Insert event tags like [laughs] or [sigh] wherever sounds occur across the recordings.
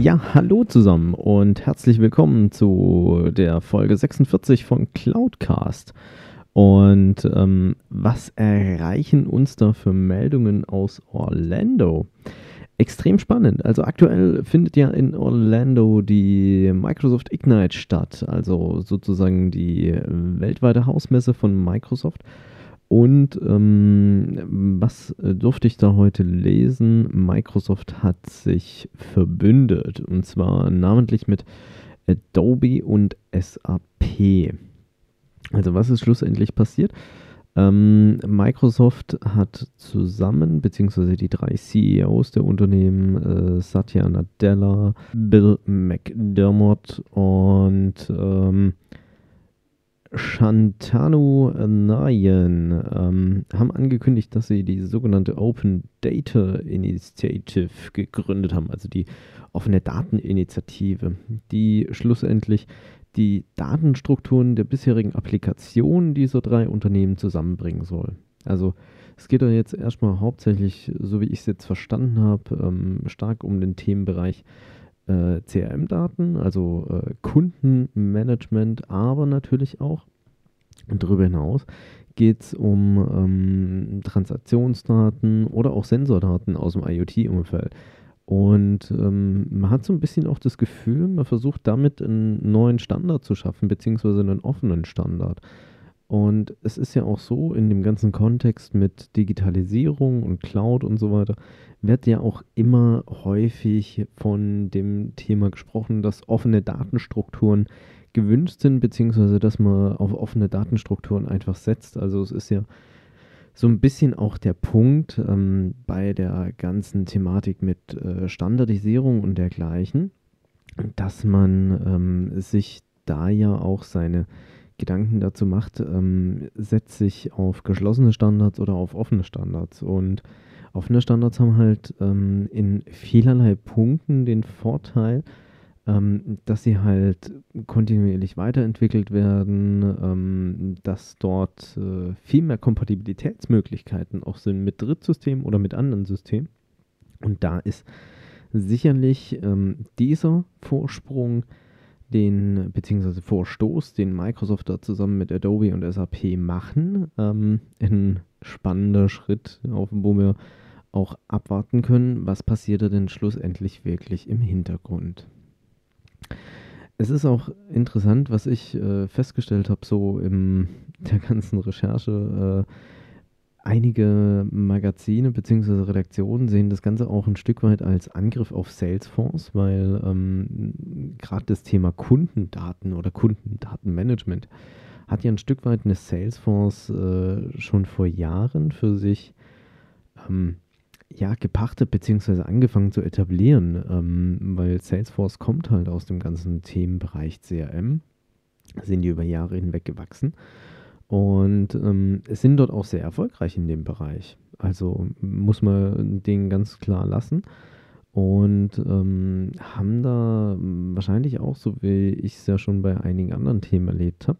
Ja, hallo zusammen und herzlich willkommen zu der Folge 46 von Cloudcast. Und ähm, was erreichen uns da für Meldungen aus Orlando? Extrem spannend. Also aktuell findet ja in Orlando die Microsoft Ignite statt, also sozusagen die weltweite Hausmesse von Microsoft. Und ähm, was äh, durfte ich da heute lesen? Microsoft hat sich verbündet und zwar namentlich mit Adobe und SAP. Also was ist schlussendlich passiert? Ähm, Microsoft hat zusammen, beziehungsweise die drei CEOs der Unternehmen, äh, Satya Nadella, Bill McDermott und ähm, Shantanu Nayan ähm, haben angekündigt, dass sie die sogenannte Open Data Initiative gegründet haben, also die offene Dateninitiative, die schlussendlich die Datenstrukturen der bisherigen Applikationen dieser drei Unternehmen zusammenbringen soll. Also es geht da jetzt erstmal hauptsächlich, so wie ich es jetzt verstanden habe, ähm, stark um den Themenbereich äh, CRM-Daten, also äh, Kundenmanagement, aber natürlich auch darüber hinaus geht es um ähm, Transaktionsdaten oder auch Sensordaten aus dem IoT-Umfeld. Und ähm, man hat so ein bisschen auch das Gefühl, man versucht damit einen neuen Standard zu schaffen, beziehungsweise einen offenen Standard. Und es ist ja auch so, in dem ganzen Kontext mit Digitalisierung und Cloud und so weiter, wird ja auch immer häufig von dem Thema gesprochen, dass offene Datenstrukturen gewünscht sind, beziehungsweise dass man auf offene Datenstrukturen einfach setzt. Also es ist ja so ein bisschen auch der Punkt ähm, bei der ganzen Thematik mit äh, Standardisierung und dergleichen, dass man ähm, sich da ja auch seine Gedanken dazu macht, ähm, setze ich auf geschlossene Standards oder auf offene Standards. Und Offene Standards haben halt ähm, in vielerlei Punkten den Vorteil, ähm, dass sie halt kontinuierlich weiterentwickelt werden, ähm, dass dort äh, viel mehr Kompatibilitätsmöglichkeiten auch sind mit Drittsystemen oder mit anderen Systemen. Und da ist sicherlich ähm, dieser Vorsprung, den, beziehungsweise Vorstoß, den Microsoft da zusammen mit Adobe und SAP machen, ähm, ein spannender Schritt, auf, wo wir auch abwarten können, was passiert da denn schlussendlich wirklich im Hintergrund. Es ist auch interessant, was ich äh, festgestellt habe, so in der ganzen Recherche. Äh, einige Magazine bzw. Redaktionen sehen das Ganze auch ein Stück weit als Angriff auf Salesforce, weil ähm, gerade das Thema Kundendaten oder Kundendatenmanagement hat ja ein Stück weit eine Salesforce äh, schon vor Jahren für sich ähm, ja, gepachtet bzw. angefangen zu etablieren, ähm, weil Salesforce kommt halt aus dem ganzen Themenbereich CRM, sind die über Jahre hinweg gewachsen und ähm, sind dort auch sehr erfolgreich in dem Bereich. Also muss man den ganz klar lassen und ähm, haben da wahrscheinlich auch, so wie ich es ja schon bei einigen anderen Themen erlebt habe,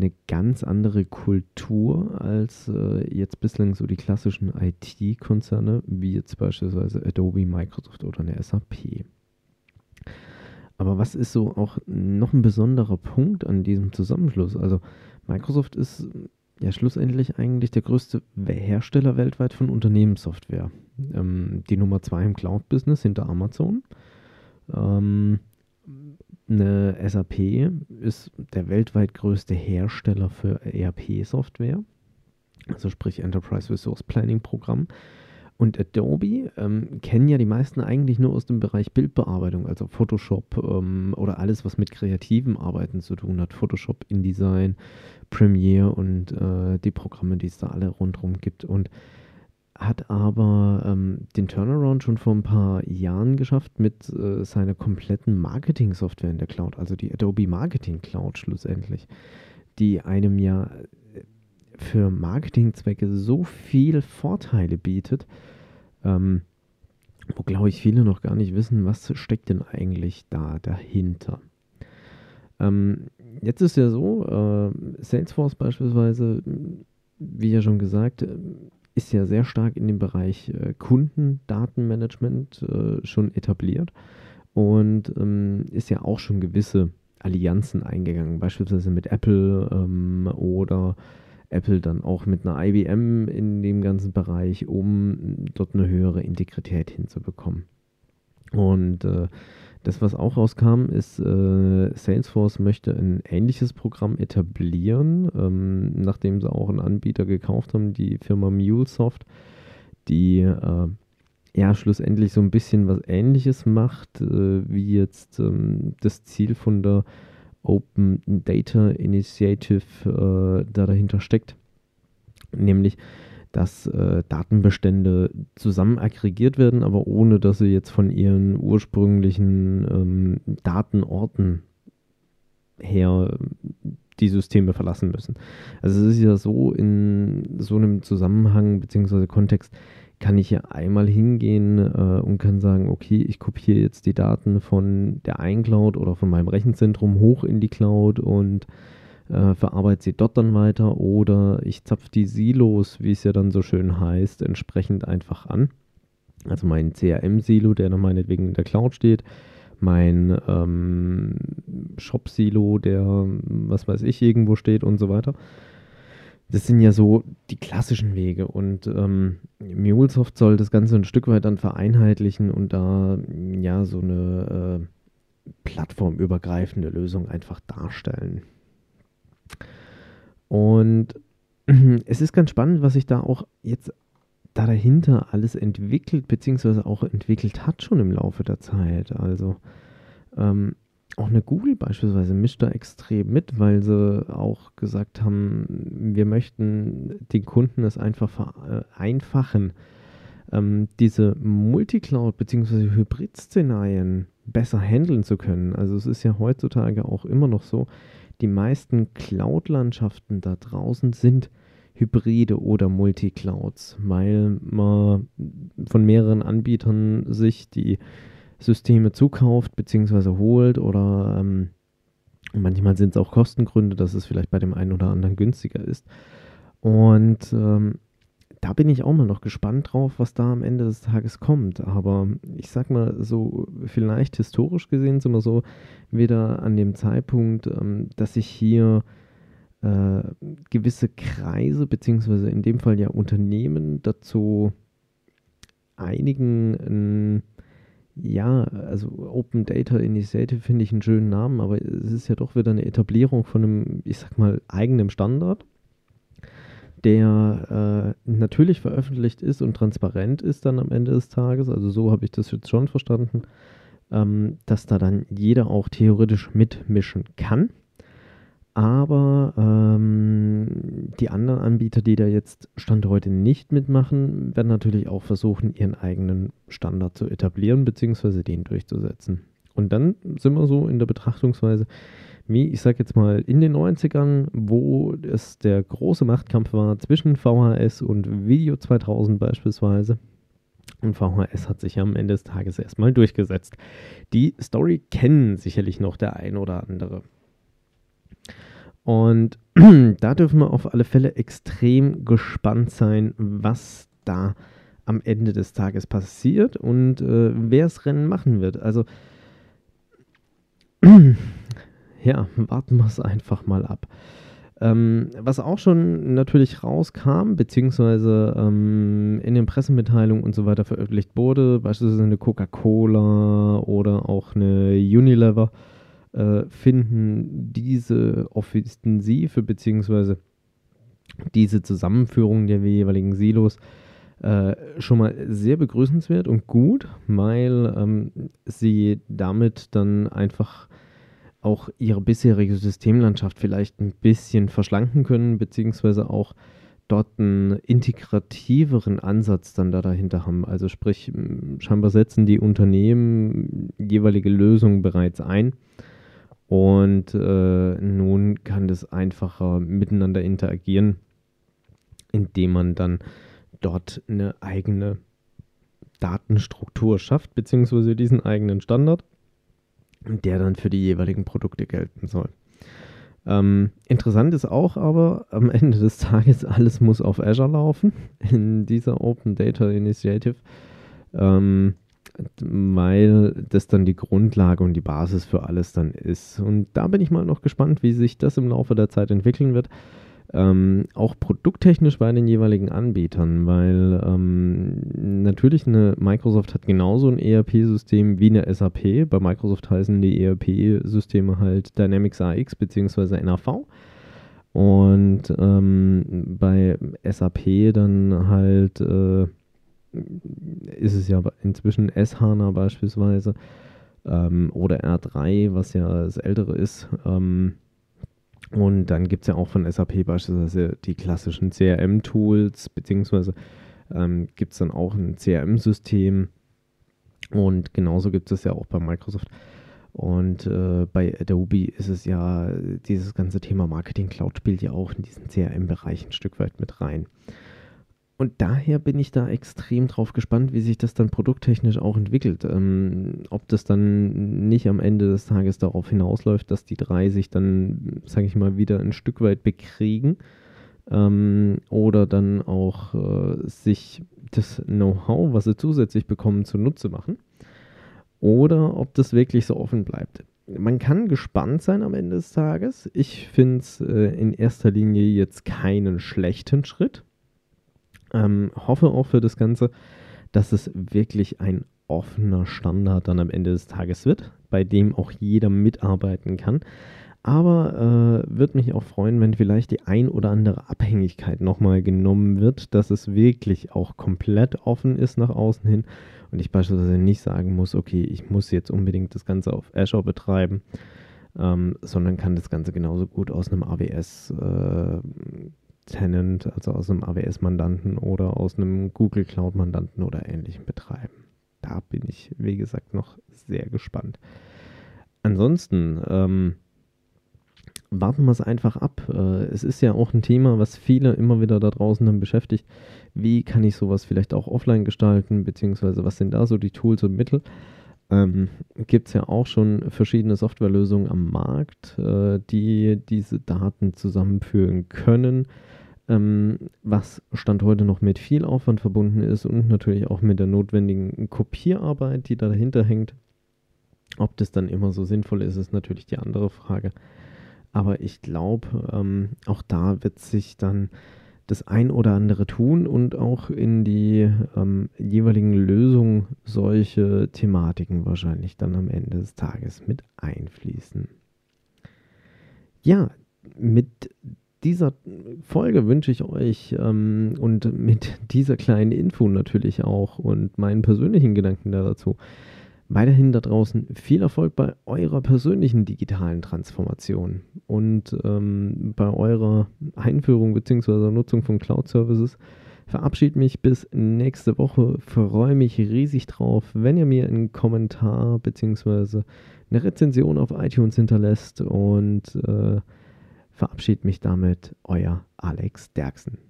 eine ganz andere Kultur als äh, jetzt bislang so die klassischen IT-Konzerne, wie jetzt beispielsweise Adobe, Microsoft oder eine SAP. Aber was ist so auch noch ein besonderer Punkt an diesem Zusammenschluss? Also Microsoft ist ja schlussendlich eigentlich der größte Hersteller weltweit von Unternehmenssoftware. Ähm, die Nummer zwei im Cloud-Business hinter Amazon. Ähm, eine SAP ist der weltweit größte Hersteller für ERP-Software, also sprich Enterprise Resource Planning Programm. Und Adobe ähm, kennen ja die meisten eigentlich nur aus dem Bereich Bildbearbeitung, also Photoshop ähm, oder alles, was mit kreativen Arbeiten zu tun hat. Photoshop, InDesign, Premiere und äh, die Programme, die es da alle rundherum gibt. Und hat aber ähm, den Turnaround schon vor ein paar Jahren geschafft mit äh, seiner kompletten Marketing-Software in der Cloud, also die Adobe Marketing Cloud schlussendlich, die einem ja für Marketingzwecke so viel Vorteile bietet, ähm, wo glaube ich viele noch gar nicht wissen, was steckt denn eigentlich da dahinter. Ähm, jetzt ist ja so, äh, Salesforce beispielsweise, wie ja schon gesagt, ist ja sehr stark in dem Bereich äh, Kundendatenmanagement äh, schon etabliert und ähm, ist ja auch schon gewisse Allianzen eingegangen, beispielsweise mit Apple ähm, oder Apple dann auch mit einer IBM in dem ganzen Bereich, um dort eine höhere Integrität hinzubekommen. Und äh, das, was auch rauskam, ist, äh, Salesforce möchte ein ähnliches Programm etablieren, ähm, nachdem sie auch einen Anbieter gekauft haben, die Firma MuleSoft, die äh, ja schlussendlich so ein bisschen was Ähnliches macht, äh, wie jetzt ähm, das Ziel von der Open Data Initiative äh, da dahinter steckt. Nämlich dass äh, Datenbestände zusammen aggregiert werden, aber ohne dass sie jetzt von ihren ursprünglichen ähm, Datenorten her die Systeme verlassen müssen. Also es ist ja so, in so einem Zusammenhang bzw. Kontext kann ich ja einmal hingehen äh, und kann sagen, okay, ich kopiere jetzt die Daten von der iCloud oder von meinem Rechenzentrum hoch in die Cloud und äh, verarbeite sie dort dann weiter oder ich zapfe die Silos, wie es ja dann so schön heißt, entsprechend einfach an. Also mein CRM-Silo, der dann meinetwegen in der Cloud steht, mein ähm, Shop-Silo, der, was weiß ich, irgendwo steht und so weiter. Das sind ja so die klassischen Wege und ähm, MuleSoft soll das Ganze ein Stück weit dann vereinheitlichen und da ja so eine äh, plattformübergreifende Lösung einfach darstellen. Und [clears throat] es ist ganz spannend, was sich da auch jetzt da dahinter alles entwickelt, beziehungsweise auch entwickelt hat schon im Laufe der Zeit. Also ähm, auch eine Google beispielsweise mischt da extrem mit, weil sie auch gesagt haben, wir möchten den Kunden es einfach vereinfachen, ähm, diese Multicloud- bzw. Hybrid-Szenarien besser handeln zu können. Also es ist ja heutzutage auch immer noch so, die meisten Cloud-Landschaften da draußen sind Hybride oder Multiclouds, weil man von mehreren Anbietern sich die Systeme zukauft bzw. holt oder ähm, manchmal sind es auch Kostengründe, dass es vielleicht bei dem einen oder anderen günstiger ist. Und ähm, da bin ich auch mal noch gespannt drauf, was da am Ende des Tages kommt. Aber ich sag mal, so vielleicht historisch gesehen sind wir so wieder an dem Zeitpunkt, ähm, dass sich hier äh, gewisse Kreise, beziehungsweise in dem Fall ja Unternehmen dazu einigen, ähm, ja, also Open Data Initiative finde ich einen schönen Namen, aber es ist ja doch wieder eine Etablierung von einem, ich sag mal, eigenen Standard der äh, natürlich veröffentlicht ist und transparent ist dann am Ende des Tages, also so habe ich das jetzt schon verstanden, ähm, dass da dann jeder auch theoretisch mitmischen kann. Aber ähm, die anderen Anbieter, die da jetzt Stand heute nicht mitmachen, werden natürlich auch versuchen, ihren eigenen Standard zu etablieren bzw. den durchzusetzen. Und dann sind wir so in der Betrachtungsweise, wie ich sag jetzt mal in den 90ern, wo es der große Machtkampf war zwischen VHS und Video 2000 beispielsweise. Und VHS hat sich am Ende des Tages erstmal durchgesetzt. Die Story kennen sicherlich noch der ein oder andere. Und [clears throat] da dürfen wir auf alle Fälle extrem gespannt sein, was da am Ende des Tages passiert und äh, wer das Rennen machen wird. Also [clears throat] ja, warten wir es einfach mal ab. Ähm, was auch schon natürlich rauskam, beziehungsweise ähm, in den Pressemitteilungen und so weiter veröffentlicht wurde, beispielsweise eine Coca-Cola oder auch eine Unilever, äh, finden diese Offensive beziehungsweise diese Zusammenführung der jeweiligen Silos äh, schon mal sehr begrüßenswert und gut, weil ähm, sie damit dann einfach auch ihre bisherige Systemlandschaft vielleicht ein bisschen verschlanken können, beziehungsweise auch dort einen integrativeren Ansatz dann da dahinter haben. Also sprich, scheinbar setzen die Unternehmen jeweilige Lösungen bereits ein und äh, nun kann das einfacher miteinander interagieren, indem man dann dort eine eigene Datenstruktur schafft, beziehungsweise diesen eigenen Standard, der dann für die jeweiligen Produkte gelten soll. Ähm, interessant ist auch aber, am [laughs] Ende des Tages, alles muss auf Azure laufen in dieser Open Data Initiative, ähm, weil das dann die Grundlage und die Basis für alles dann ist. Und da bin ich mal noch gespannt, wie sich das im Laufe der Zeit entwickeln wird. Ähm, auch produkttechnisch bei den jeweiligen Anbietern, weil ähm, natürlich eine Microsoft hat genauso ein ERP-System wie eine SAP. Bei Microsoft heißen die ERP-Systeme halt Dynamics AX bzw. NAV. Und ähm, bei SAP dann halt äh, ist es ja inzwischen S-HANA beispielsweise ähm, oder R3, was ja das ältere ist. Ähm, und dann gibt es ja auch von SAP beispielsweise die klassischen CRM-Tools, beziehungsweise ähm, gibt es dann auch ein CRM-System. Und genauso gibt es ja auch bei Microsoft. Und äh, bei Adobe ist es ja, dieses ganze Thema Marketing Cloud spielt ja auch in diesen CRM-Bereich ein Stück weit mit rein. Und daher bin ich da extrem drauf gespannt, wie sich das dann produkttechnisch auch entwickelt. Ähm, ob das dann nicht am Ende des Tages darauf hinausläuft, dass die drei sich dann, sage ich mal, wieder ein Stück weit bekriegen ähm, oder dann auch äh, sich das Know-how, was sie zusätzlich bekommen, zunutze machen. Oder ob das wirklich so offen bleibt. Man kann gespannt sein am Ende des Tages. Ich finde es äh, in erster Linie jetzt keinen schlechten Schritt ähm, hoffe auch für das Ganze, dass es wirklich ein offener Standard dann am Ende des Tages wird, bei dem auch jeder mitarbeiten kann. Aber äh, würde mich auch freuen, wenn vielleicht die ein oder andere Abhängigkeit nochmal genommen wird, dass es wirklich auch komplett offen ist nach außen hin und ich beispielsweise nicht sagen muss, okay, ich muss jetzt unbedingt das Ganze auf Azure betreiben, ähm, sondern kann das Ganze genauso gut aus einem AWS äh, Tenant, also aus einem AWS-Mandanten oder aus einem Google Cloud-Mandanten oder ähnlichem betreiben. Da bin ich, wie gesagt, noch sehr gespannt. Ansonsten ähm, warten wir es einfach ab. Äh, es ist ja auch ein Thema, was viele immer wieder da draußen dann beschäftigt. Wie kann ich sowas vielleicht auch offline gestalten, beziehungsweise was sind da so die Tools und Mittel? Ähm, Gibt es ja auch schon verschiedene Softwarelösungen am Markt, äh, die diese Daten zusammenführen können ähm, was Stand heute noch mit viel Aufwand verbunden ist und natürlich auch mit der notwendigen Kopierarbeit, die da dahinter hängt. Ob das dann immer so sinnvoll ist, ist natürlich die andere Frage. Aber ich glaube, ähm, auch da wird sich dann das ein oder andere tun und auch in die ähm, jeweiligen Lösungen solche Thematiken wahrscheinlich dann am Ende des Tages mit einfließen. Ja, mit dieser Folge wünsche ich euch ähm, und mit dieser kleinen Info natürlich auch und meinen persönlichen Gedanken dazu weiterhin da draußen viel Erfolg bei eurer persönlichen digitalen Transformation und ähm, bei eurer Einführung bzw. Nutzung von Cloud Services. Verabschiede mich bis nächste Woche. Freue mich riesig drauf, wenn ihr mir einen Kommentar bzw. eine Rezension auf iTunes hinterlässt und äh, verabschiede mich damit, euer Alex Derksen.